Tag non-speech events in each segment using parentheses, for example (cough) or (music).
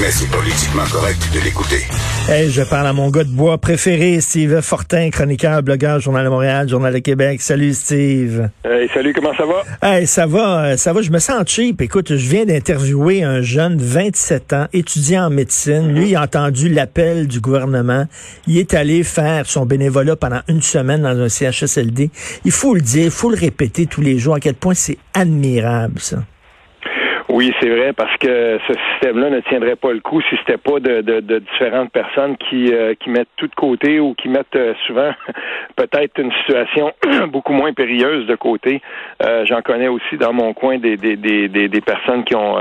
Mais c'est politiquement correct de l'écouter. Hey, je parle à mon gars de bois préféré, Steve Fortin, chroniqueur, blogueur, Journal de Montréal, Journal de Québec. Salut, Steve. Hey, salut, comment ça va? Hey, ça va, euh, ça va, je me sens cheap. Écoute, je viens d'interviewer un jeune de 27 ans, étudiant en médecine. Lui, il a entendu l'appel du gouvernement. Il est allé faire son bénévolat pendant une semaine dans un CHSLD. Il faut le dire, il faut le répéter tous les jours à quel point c'est admirable, ça. Oui, c'est vrai, parce que ce système-là ne tiendrait pas le coup si c'était pas de, de, différentes personnes qui, euh, qui mettent tout de côté ou qui mettent euh, souvent (laughs) peut-être une situation (clears throat) beaucoup moins périlleuse de côté. Euh, j'en connais aussi dans mon coin des, des, des, des, personnes qui ont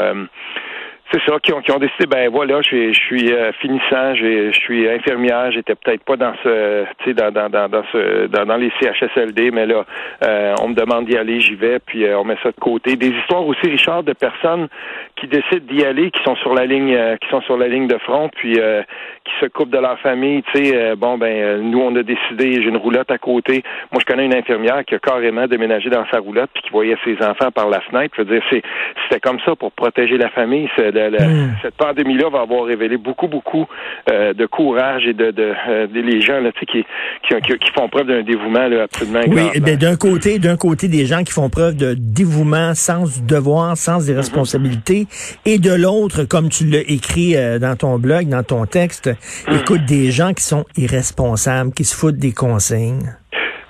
c'est ça, qui ont, qui ont décidé, ben voilà, je suis, euh, finissant, je suis infirmière, j'étais peut-être pas dans ce, tu sais, dans, dans, dans, dans, ce, dans, dans, les CHSLD, mais là, euh, on me demande d'y aller, j'y vais, puis euh, on met ça de côté. Des histoires aussi, Richard, de personnes qui décident d'y aller, qui sont sur la ligne, qui sont sur la ligne de front, puis qui se coupent de leur famille, tu sais, bon ben, nous on a décidé, j'ai une roulotte à côté. Moi, je connais une infirmière qui a carrément déménagé dans sa roulotte, puis qui voyait ses enfants par la fenêtre. Je veux dire, c'est, c'était comme ça pour protéger la famille. C'est Hmm. cette pandémie-là va avoir révélé beaucoup, beaucoup euh, de courage et de, de, euh, les gens là, qui, qui, qui, font preuve d'un dévouement là, absolument Oui, ben, d'un côté, d'un côté, des gens qui font preuve de dévouement, sens du devoir, sens des responsabilités, et de l'autre, comme tu l'as écrit euh, dans ton blog, dans ton texte, hmm. écoute, des gens qui sont irresponsables, qui se foutent des consignes.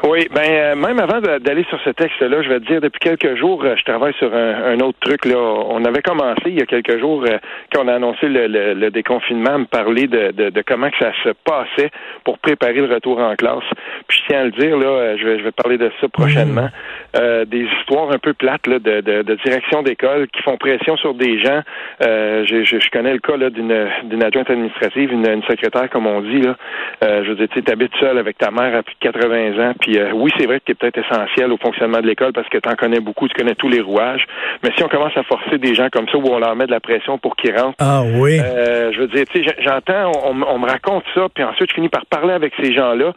Oui, ben euh, même avant d'aller sur ce texte-là, je vais te dire, depuis quelques jours, euh, je travaille sur un, autre truc. Là, on avait commencé il y a quelques jours euh, quand on a annoncé le, déconfinement, à me parler de, de, comment que ça se passait pour préparer le retour en classe. Puis je tiens à le dire là, je vais je vais parler de ça prochainement. Mmh. des histoires un peu plates là, de, de, direction d'école qui font pression sur des gens. Je, je, connais le cas là d'une d'une adjointe administrative, une, une, secrétaire comme on dit là. je veux dire, tu habites seul avec ta mère à plus de 80 ans, puis euh, oui, c'est vrai que tu es peut-être essentiel au fonctionnement de l'école parce que tu en connais beaucoup, tu connais tous les rouages. Mais si on commence à forcer des gens comme ça où on leur met de la pression pour qu'ils rentrent, ah oui. Euh, je veux dire, tu sais, j'entends, on, on, me raconte ça, puis ensuite je finis par parler avec ces gens-là,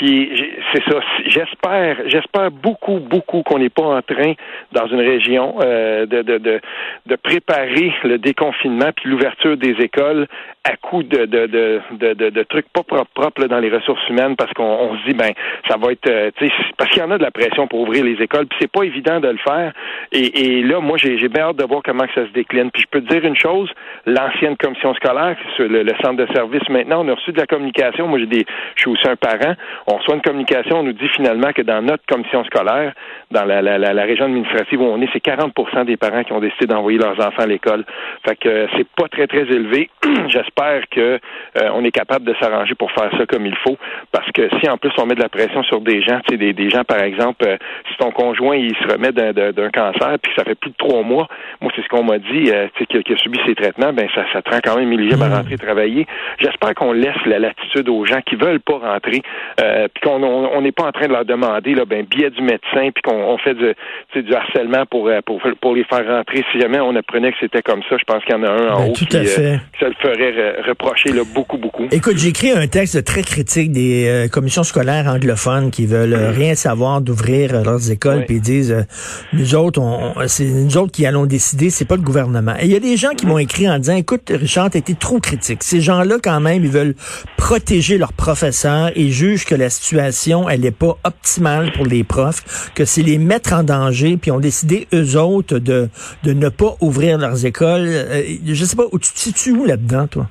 puis c'est ça. J'espère, j'espère beaucoup, beaucoup qu'on n'est pas en train dans une région euh, de, de, de, de, préparer le déconfinement puis l'ouverture des écoles à coup de, de, de, trucs pas propres dans les ressources humaines parce qu'on se dit ben ça va être euh, parce qu'il y en a de la pression pour ouvrir les écoles puis c'est pas évident de le faire. Et, là moi j'ai bien hâte de voir comment que ça se décline. Puis je peux te dire une chose l'ancienne commission scolaire le, le, centre de service maintenant on a reçu de la communication. Moi j'ai des je suis aussi un parent on reçoit une communication, on nous dit finalement que dans notre commission scolaire, dans la, la, la, région administrative où on est, c'est 40% des parents qui ont décidé d'envoyer leurs enfants à l'école. Fait que euh, c'est pas très, très élevé. (clears throat) J'espère que euh, on est capable de s'arranger pour faire ça comme il faut. Parce que si en plus on met de la pression sur des gens, tu sais, des, des gens, par exemple, euh, si ton conjoint il se remet d'un cancer puis ça fait plus de trois mois, moi c'est ce qu'on m'a dit, tu sais, qui, a subi ses traitements, ben ça, ça te rend quand même éligible à mmh. rentrer travailler. J'espère qu'on laisse la latitude aux gens qui veulent pas rentrer euh, puis qu'on on n'est pas en train de leur demander là, ben billet du médecin, puis qu'on fait du, du harcèlement pour, euh, pour pour les faire rentrer. Si jamais on apprenait que c'était comme ça, je pense qu'il y en a un en ben, haut tout qui, à fait. ça le ferait reprocher là, beaucoup beaucoup. Écoute, j'ai écrit un texte très critique des euh, commissions scolaires anglophones qui veulent rien savoir d'ouvrir leurs écoles, puis ils disent nous autres, on, c'est nous autres qui allons décider, c'est pas le gouvernement. Et il y a des gens qui m'ont écrit en disant, écoute, Richard, t'as été trop critique. Ces gens-là, quand même, ils veulent protéger leurs professeurs et jugent que la situation, elle n'est pas optimale pour les profs, que c'est les mettre en danger, puis ont décidé, eux autres, de, de ne pas ouvrir leurs écoles. Euh, je sais pas, où tu te situes là-dedans, toi?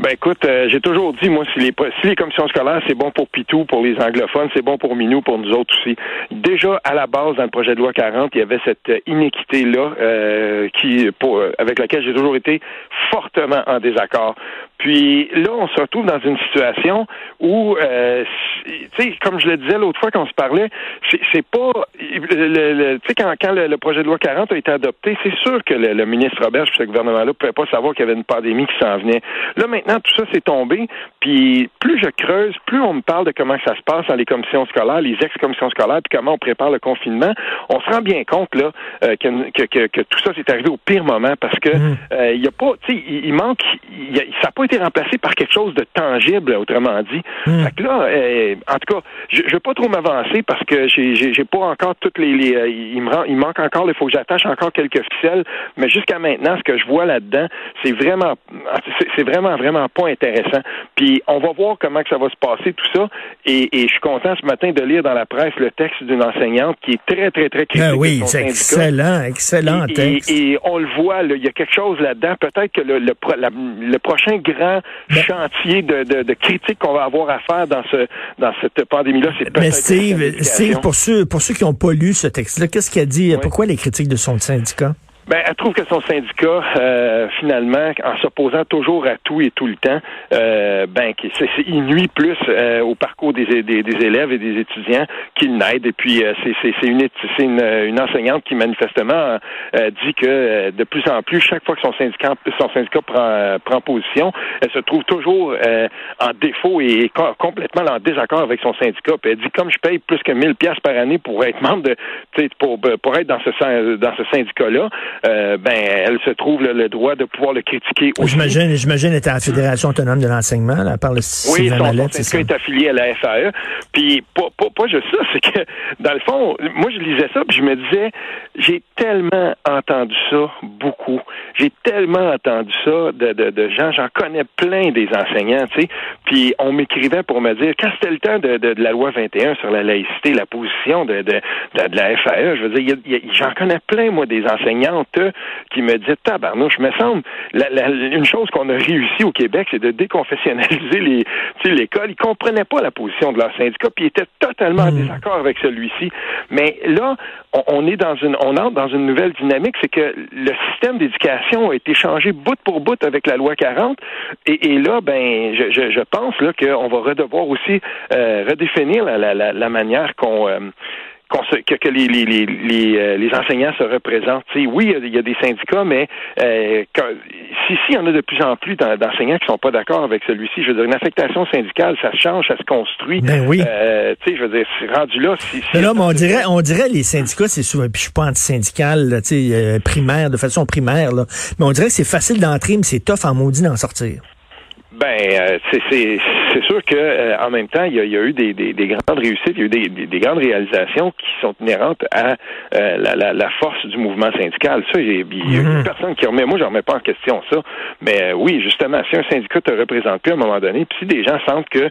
Ben écoute, euh, j'ai toujours dit, moi, si les, si les commissions scolaires, c'est bon pour Pitou, pour les anglophones, c'est bon pour Minou, pour nous autres aussi. Déjà, à la base, dans le projet de loi 40, il y avait cette inéquité-là euh, qui, pour, avec laquelle j'ai toujours été fortement en désaccord. Puis là, on se retrouve dans une situation où, euh, tu sais, comme je le disais l'autre fois qu'on se parlait, c'est pas, tu sais, quand, quand le, projet de loi 40 a été adopté, c'est sûr que le, ministre Robert, ce gouvernement-là, ne pouvait pas savoir qu'il y avait une pandémie qui s'en venait. Là, maintenant, tout ça s'est tombé. Puis plus je creuse, plus on me parle de comment ça se passe dans les commissions scolaires, les ex-commissions scolaires, puis comment on prépare le confinement. On se rend bien compte là euh, que, que, que, tout ça s'est arrivé au pire moment parce que mmh. euh, il y a pas, tu sais, il, manque, ça n'a pas été remplacé par quelque chose de tangible, autrement dit. Mmh. Fait que là, euh, en tout cas, je, je veux pas trop m'avancer parce que j'ai, j'ai, pas encore toutes les, les il me il manque encore, il faut que j'attache encore quelques ficelles, mais jusqu'à maintenant, ce que je vois là-dedans, c'est vraiment, c'est vraiment, vraiment pas intéressant. Puis on va voir comment que ça va se passer tout ça. Et, et je suis content ce matin de lire dans la presse le texte d'une enseignante qui est très, très, très critique. Ah oui, c'est excellent, excellent et, texte. Et, on le voit, il y a quelque chose là-dedans. Peut-être que le, le, prochain grand ben chantier de, de, de critique qu'on va avoir à faire dans ce dans cette pandémie-là, c'est peut-être. Mais Steve, Steve, pour ceux pour ceux qui n'ont pas lu ce texte-là, qu'est-ce qu'il a dit? Pourquoi les critiques de son syndicat? Ben, elle trouve que son syndicat, euh, finalement, en s'opposant toujours à tout et tout le temps, euh, ben, c'est, il nuit plus euh, au parcours des, élèves et des étudiants qu'il n'aide. Et puis, euh, c'est, une, une, une, enseignante qui manifestement dit que de plus en plus, chaque fois que son syndicat, son syndicat prend, prend position, elle se trouve toujours en défaut et complètement en désaccord avec son syndicat. Puis elle dit comme je paye plus que 1000 pièces par année pour être membre de, pour, pour être dans ce dans ce syndicat-là. Euh, ben, elle se trouve le droit de pouvoir le critiquer. J'imagine, j'imagine, était à la Fédération autonome de l'enseignement, là, par le Oui, son, son syndicat est, affilié à la FAE. Puis, pas, pas, pas juste ça, c'est que, dans le fond, moi, je lisais ça, puis je me disais, j'ai tellement entendu ça, beaucoup. J'ai tellement entendu ça de, de, de gens, j'en connais plein des enseignants, tu sais. Puis, on m'écrivait pour me dire, quand c'était le temps de, de, la loi 21 sur la laïcité, la position de, de, de, la FAE, je veux dire, j'en connais plein, moi, des qui me dit tabarnouche, me semble, une chose qu'on a réussi au Québec, c'est de déconfessionnaliser les, l'école. Ils comprenaient pas la position de leur syndicat, puis ils étaient totalement en hmm. désaccord avec celui-ci. Mais là, on, est dans une, on entre dans une nouvelle dynamique, c'est que le système d'éducation a été changé bout pour bout avec la loi 40, et, là, ben, je, pense là qu'on va redevoir aussi euh, redéfinir la, manière qu'on euh, que, que les, les, les, euh, les, enseignants se représentent. oui, il y, a des syndicats, mais euh, si, si, il y en a de plus en plus d'enseignants qui sont pas d'accord avec celui-ci, je veux dire, une affectation syndicale, ça se change, ça se construit. Ben oui. Euh, tu sais, je veux dire, c'est rendu là. Si, mais là, mais on dirait, on dirait les syndicats, c'est souvent, puis je suis pas anti-syndical, tu sais, euh, primaire, de façon primaire, là, mais on dirait que c'est facile d'entrer, mais c'est tough en maudit d'en sortir. Ben, euh, c'est c'est sûr que euh, en même temps, il y a, eu des, des, grandes réussites, il y a eu des, des, grandes réalisations qui sont inhérentes à euh, la, la, force du mouvement syndical. Ça, il y a mm-hmm. personne qui remet. Moi, je remets pas en question ça. Mais oui, justement, si un syndicat te représente plus à un moment donné, puis si des gens sentent que,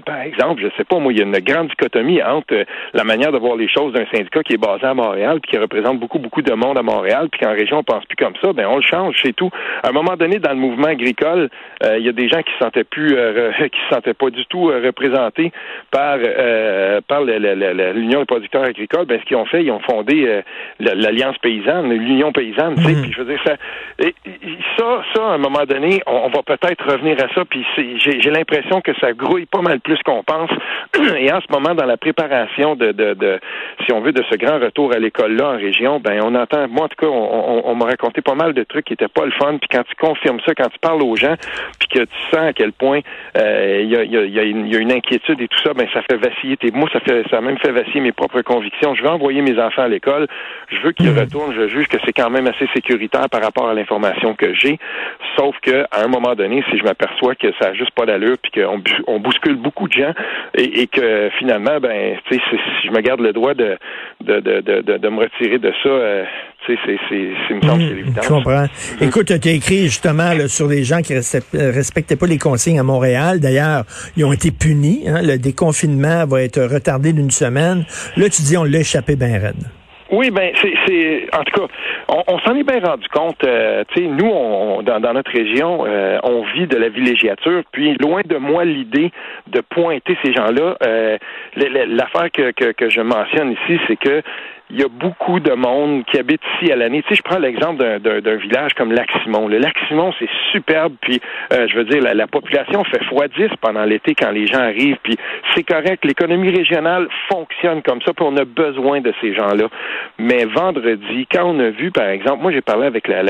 par exemple, je sais pas, moi, il y a une grande dichotomie entre la manière de voir les choses d'un syndicat qui est basé à Montréal, puis qui représente beaucoup, beaucoup de monde à Montréal, puis qu'en région on pense plus comme ça, ben on le change, c'est tout. À un moment donné, dans le mouvement agricole, il y a des gens qui se sentaient plus, euh, (laughs) qui se sentaient pas du tout euh, représentés par euh, par l'Union des producteurs agricoles. Ben, ce qu'ils ont fait, ils ont fondé l'Alliance paysanne, l'Union paysanne. Tu sais, mhm. puis je veux dire ça, ça, ça, à un moment donné, on, va peut-être revenir à ça. Puis j'ai l'impression que ça grouille pas mal plus qu'on pense. (clears throat) Et en ce moment, dans la préparation de, de, de si on veut, de ce grand retour à l'école là en région, ben on entend. Moi, en tout cas, on, on, m'a raconté pas mal de trucs qui étaient pas le fun. Puis quand tu confirmes ça, quand tu parles aux gens, puis que tu sens à quel point euh, il y, a, y, a, une inquiétude et tout ça, ben ça fait vaciller. Tes, moi, ça fait ça a même fait vaciller mes propres convictions. Je veux envoyer mes enfants à l'école. Je veux qu'ils mhm. retournent. Je juge que c'est quand même assez sécuritaire par rapport à l'information que j'ai. Sauf que à un moment donné, si je m'aperçois que ça n'a juste pas d'allure, puis qu'on on bouscule beaucoup de gens, et, que finalement, ben, tu sais, si je me garde le droit de de, de, de, de me retirer de ça. Euh, c'est, c'est, me semble c'est évident. Je comprends. Écoute, tu as écrit justement sur les gens qui ne respectaient pas les consignes à Montréal. D'ailleurs, ils ont été punis. Hein. Le déconfinement va être retardé d'une semaine. Là, tu dis, on l'a échappé bien raide. Oui, ben c'est, en tout cas, on, s'en est bien rendu compte. Euh, tu sais, nous, on, dans, notre région, euh, on vit de la villégiature. Puis, loin de moi l'idée de pointer ces gens-là. Euh, l'affaire que, que, que je mentionne ici, c'est que il y a beaucoup de monde qui habite ici à l'année. Tu sais, je prends l'exemple d'un village comme Lac-Simon. Le Lac-Simon, c'est superbe, puis euh, je veux dire, la, population fait x10 pendant l'été quand les gens arrivent, puis c'est correct. L'économie régionale fonctionne comme ça, puis on a besoin de ces gens-là. Mais vendredi, quand on a vu, par exemple, moi j'ai parlé avec la,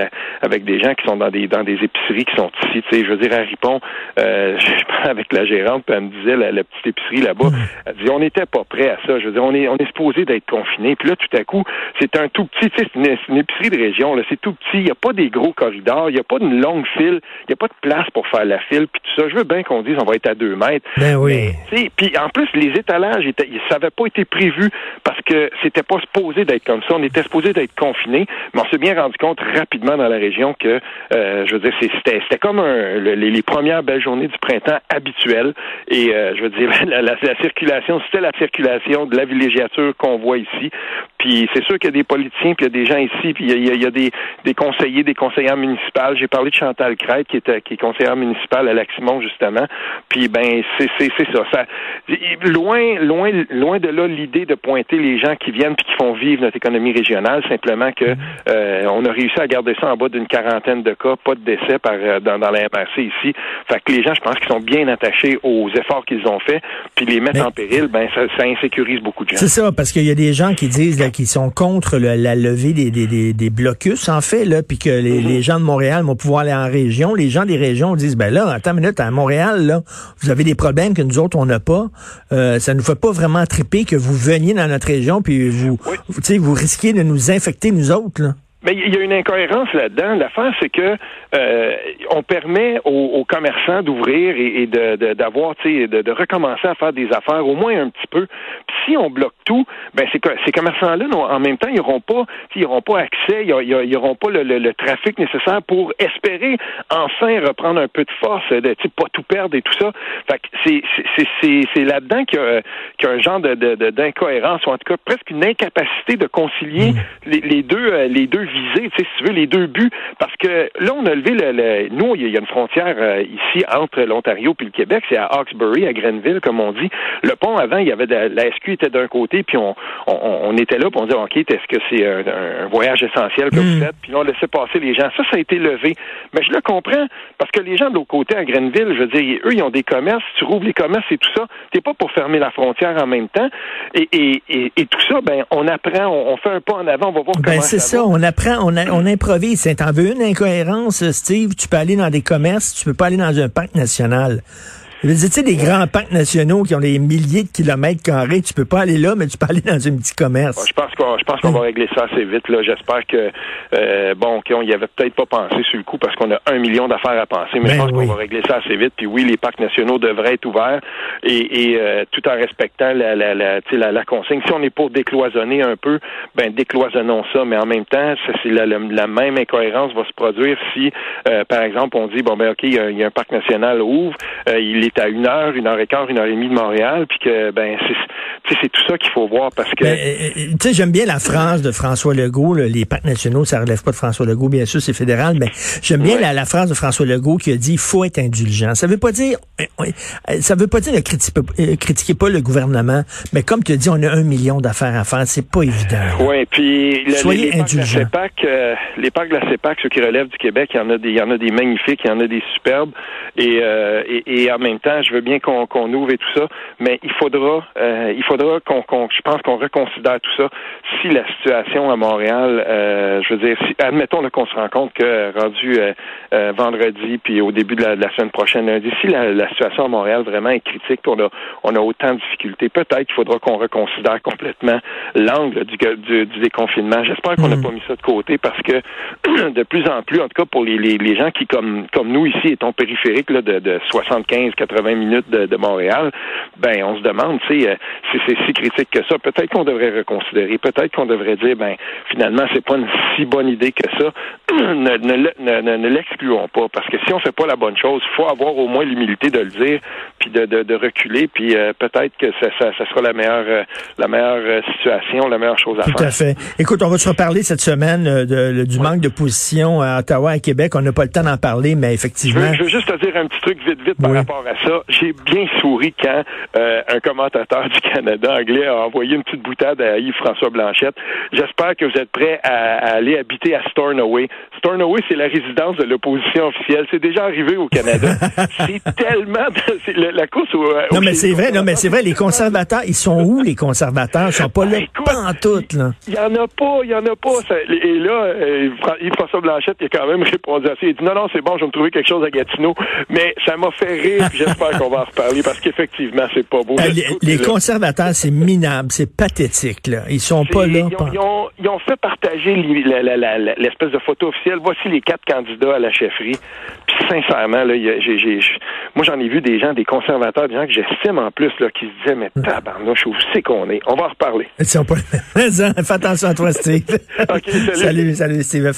avec des gens qui sont dans des dans des épiceries qui sont ici, tu sais, je veux dire, à Ripon, euh, (laughs) je parlais avec la gérante, puis elle me disait, la, petite épicerie là-bas, elle dit, on n'était pas prêt à ça. Je veux dire, on est, on est supposé d'être confiné. Puis là, tout à coup, c'est un tout petit, c'est une, épicerie de région, là, c'est tout petit, il n'y a pas des gros corridors, il n'y a pas une longue file, il n'y a pas de place pour faire la file, puis tout ça. Je veux bien qu'on dise, on va être à deux mètres. Ben oui. Puis en plus, les étalages, étaient, ça n'avait pas été prévu parce que c'était pas supposé d'être comme ça. On était supposé d'être confiné, mais on s'est bien rendu compte rapidement dans la région que, euh, je veux dire, c'était, c'était comme les, premières belles journées du printemps habituelles. Et euh, je veux dire, (laughs) la, la, la circulation, c'était la circulation de la villégiature qu'on voit ici. Puis c'est sûr qu'il y a des politiciens, puis il y a des gens ici, puis il y a, des, conseillers, des conseillères municipales. J'ai parlé de Chantal Crête, qui est, qui est conseillère municipale à Laximon, justement. Puis ben c'est c'est ça. ça. Loin, loin, loin de là l'idée de pointer les gens qui viennent puis qui font vivre notre économie régionale. Simplement que euh, on a réussi à garder ça en bas d'une quarantaine de cas, pas de décès par euh, dans, dans la MRC ici. Fait que les gens, je pense qu'ils sont bien attachés aux efforts qu'ils ont faits, puis les mettre en péril, ben ça, ça insécurise beaucoup de gens. C'est ça, parce qu'il y a des gens qui disent qui sont contre la levée des, des, des, blocus, en fait, là, puis que les, mhm. les, gens de Montréal vont pouvoir aller en région. Les gens des régions disent, ben là, attends une minute, à Montréal, là, vous avez des problèmes que nous autres, on n'a pas. Euh, ça ne nous fait pas vraiment triper que vous veniez dans notre région, puis vous, vous, vous risquez de nous infecter, nous autres, là. Mais il y a une incohérence là-dedans. L'affaire, c'est que euh, on permet aux, commerçants d'ouvrir et, de, d'avoir, tu sais, de, recommencer à faire des affaires au moins un petit peu. Puis si on bloque tout, ben ces, ces commerçants-là, en même temps, ils n'auront pas, ils n'auront pas accès, ils n'auront pas le, trafic nécessaire pour espérer enfin reprendre un peu de force, de, pas tout perdre et tout ça. Fait que c'est, c'est, c'est, là-dedans qu'il y, a, qu'il y a un genre de, d'incohérence ou en tout cas presque une incapacité de concilier mmh. les, les deux, euh, les deux viser, si tu veux, les deux buts. Parce que là, on a levé le. nous, il y a une frontière euh, ici entre l'Ontario et le Québec, c'est à Hawkesbury, à Grenville, comme on dit. Le pont avant, il y avait la SQ était d'un côté, puis on, on, était là, puis on disait, OK, est-ce que c'est un, voyage essentiel que vous hmm. faites? Puis là, on laissait passer les gens. Ça, ça a été levé. Mais je le comprends, parce que les gens de l'autre côté, à Grenville, je veux dire, eux, ils ont des commerces, tu rouvres les commerces et tout ça. T'es pas pour fermer la frontière en même temps. Et, et, et, tout ça, ben, on apprend, on, fait un pas en avant, on va voir ben, comment c'est ça, on apprend on, on improvise. T'en veux une incohérence, Steve? Tu peux aller dans des commerces, tu peux pas aller dans un parc national. Tu sais, des grands parcs nationaux qui ont des milliers de kilomètres carrés, tu peux pas aller là, mais tu peux (laughs) aller dans un petit commerce. je pense qu'on, je pense qu'on va régler ça assez vite. Là, j'espère que euh, bon, qu'on y avait peut-être pas pensé sur le coup parce qu'on a un million d'affaires à penser, mais je ben pense qu'on va régler ça assez vite. Puis oui, les parcs nationaux devraient être ouverts et, et euh, tout en respectant la la, la, la, la consigne. Si on est pour décloisonner un peu, ben décloisonnons ça. Mais en même temps, c'est la, la, même incohérence va se produire si, euh, par exemple, on dit bon ben ok, il y, a, un parc national ouvre, il est à une heure, une heure et quart, une heure et demie de Montréal, puis que ben c'est c'est tout ça qu'il faut voir parce que. Ben, euh, euh, tu sais, j'aime bien la phrase de François Legault. les parcs nationaux, ça relève pas de François Legault, bien sûr, c'est fédéral, mais j'aime bien la, phrase de François Legault qui a dit il faut être indulgent. Ça veut pas dire ça veut pas dire ne critiquez, critiquez pas le gouvernement, mais comme tu as dit, on a un million d'affaires à faire, c'est pas évident. Oui, puis soyez les, indulgents. les parcs de la CEPAC, ceux qui relèvent du Québec, il y en a des, il y en a des magnifiques, il y en a des superbes, et, et, et en même temps, je veux bien qu'on ouvre et tout ça, mais il faudra, euh, il faudra qu'on, je pense qu'on reconsidère tout ça. Si la situation à Montréal, euh, je veux dire, si, admettons qu'on se rend compte que rendu euh, vendredi puis au début de la, semaine prochaine lundi, si la, situation à Montréal vraiment est critique, on a, on a autant de difficultés, peut-être qu'il faudra qu'on reconsidère complètement l'angle du, du, déconfinement. J'espère qu'on n'a hmm. pas mis ça de côté parce que (clears throat) de plus en plus, en tout cas pour les, les, gens qui comme comme nous ici étant périphériques là, de, de 75, 80 minutes de, Montréal, ben on se demande, tu sais, euh, si c'est si critique que ça, peut-être qu'on devrait reconsidérer, peut-être qu'on devrait dire, ben finalement, c'est pas une si bonne idée que ça. (clears throat) ne, ne, ne, l'excluons pas, parce que si on fait pas la bonne chose, il faut avoir au moins l'humilité de le dire, puis de, de, reculer, puis euh, peut-être que ça, ça, sera la meilleure, euh, la meilleure situation, la meilleure chose à faire. Tout à fait. Écoute, on va se reparler cette semaine de, du manque de position à Ottawa et Québec. On n'a pas le temps d'en parler, mais effectivement. Je veux, juste te dire un petit truc vite, vite par rapport à ça, j'ai bien souri quand euh, un commentateur du Canada anglais a envoyé une petite boutade à Yves-François Blanchette. J'espère que vous êtes prêts à, aller habiter à Stornoway. Stornoway, c'est la résidence de l'opposition officielle. C'est déjà arrivé au Canada. (laughs) c'est tellement... la, course au... Non, mais c'est vrai, non, mais c'est vrai, les conservateurs, ils sont où, les conservateurs? Ils sont pas là, pas en tout, là. Il y en a pas, il y en a pas. et là, euh, Yves-François Blanchette, il a quand même répondu à ça. Il dit, non, non, c'est bon, je vais me trouver quelque chose à Gatineau. Mais ça m'a fait rire, j'espère qu'on va en reparler, parce qu'effectivement, c'est pas beau. Euh, les, conservateurs, c'est minable, c'est pathétique, là. Ils sont pas là. Ils ont, ils ont, fait partager l'espèce de photo officielle. Voici les quatre candidats à la chefferie. Puis sincèrement, là, moi j'en ai vu des gens, des conservateurs, des gens que j'estime en plus, là, qui se disaient, mais tabarnouche, où c'est qu'on est? On va en reparler. (laughs) Fais attention à toi, Steve. (laughs) Salut. salut, salut, Steve.